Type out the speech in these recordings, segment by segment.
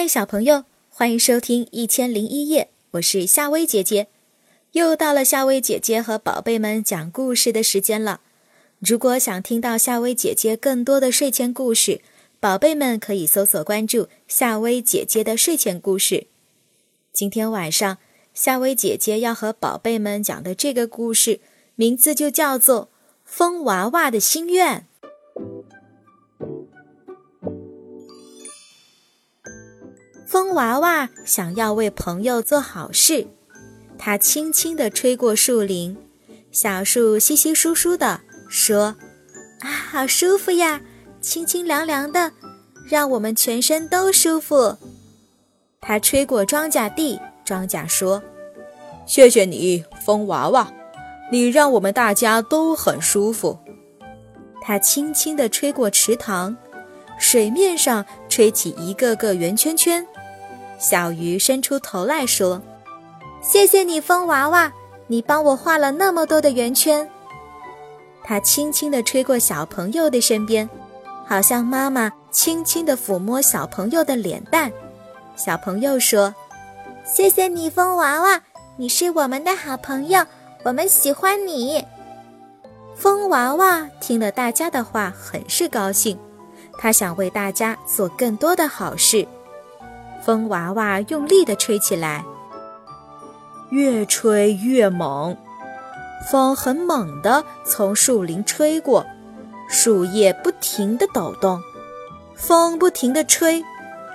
嗨，小朋友，欢迎收听《一千零一夜》，我是夏薇姐姐。又到了夏薇姐姐和宝贝们讲故事的时间了。如果想听到夏薇姐姐更多的睡前故事，宝贝们可以搜索关注夏薇姐姐的睡前故事。今天晚上，夏薇姐姐要和宝贝们讲的这个故事，名字就叫做《风娃娃的心愿》。风娃娃想要为朋友做好事，他轻轻地吹过树林，小树稀稀疏疏地说：“啊，好舒服呀，清清凉凉的，让我们全身都舒服。”他吹过庄稼地，庄稼说：“谢谢你，风娃娃，你让我们大家都很舒服。”他轻轻地吹过池塘，水面上吹起一个个圆圈圈。小鱼伸出头来说：“谢谢你，风娃娃，你帮我画了那么多的圆圈。”它轻轻地吹过小朋友的身边，好像妈妈轻轻地抚摸小朋友的脸蛋。小朋友说：“谢谢你，风娃娃，你是我们的好朋友，我们喜欢你。”风娃娃听了大家的话，很是高兴，他想为大家做更多的好事。风娃娃用力地吹起来，越吹越猛。风很猛地从树林吹过，树叶不停地抖动。风不停地吹，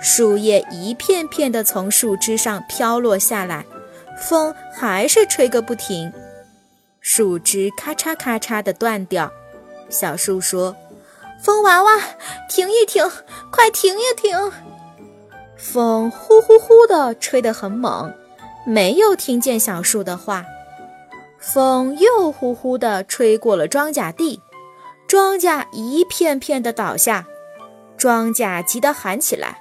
树叶一片片地从树枝上飘落下来。风还是吹个不停，树枝咔嚓咔嚓地断掉。小树说：“风娃娃，停一停，快停一停！”风呼呼呼地吹得很猛，没有听见小树的话。风又呼呼地吹过了庄稼地，庄稼一片片地倒下。庄稼急得喊起来：“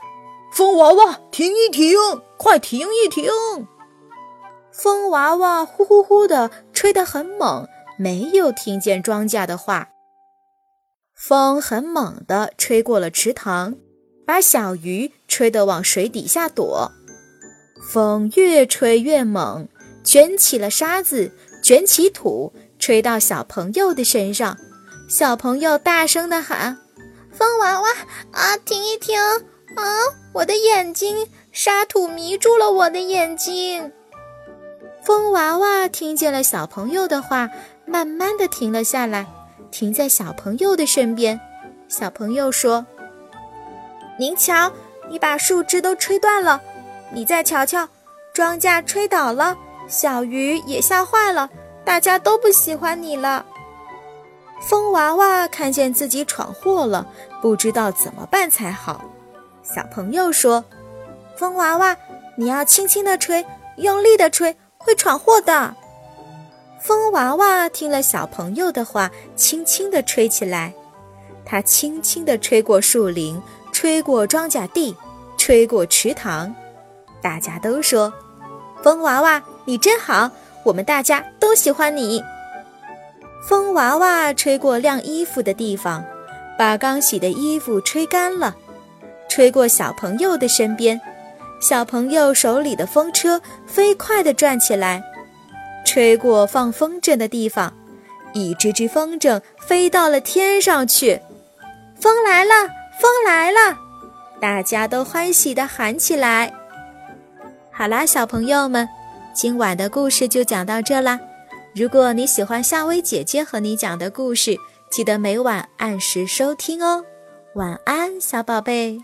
风娃娃，停一停，快停一停！”风娃娃呼呼呼地吹得很猛，没有听见庄稼的话。风很猛地吹过了池塘。把小鱼吹得往水底下躲，风越吹越猛，卷起了沙子，卷起土，吹到小朋友的身上。小朋友大声地喊：“风娃娃啊，停一停！啊，我的眼睛，沙土迷住了我的眼睛。”风娃娃听见了小朋友的话，慢慢地停了下来，停在小朋友的身边。小朋友说。您瞧，你把树枝都吹断了。你再瞧瞧，庄稼吹倒了，小鱼也吓坏了，大家都不喜欢你了。风娃娃看见自己闯祸了，不知道怎么办才好。小朋友说：“风娃娃，你要轻轻地吹，用力地吹，会闯祸的。”风娃娃听了小朋友的话，轻轻地吹起来。它轻轻地吹过树林。吹过庄稼地，吹过池塘，大家都说：“风娃娃，你真好，我们大家都喜欢你。”风娃娃吹过晾衣服的地方，把刚洗的衣服吹干了；吹过小朋友的身边，小朋友手里的风车飞快地转起来；吹过放风筝的地方，一只只风筝飞到了天上去。风来了。风来了，大家都欢喜地喊起来。好啦，小朋友们，今晚的故事就讲到这啦。如果你喜欢夏薇姐姐和你讲的故事，记得每晚按时收听哦。晚安，小宝贝。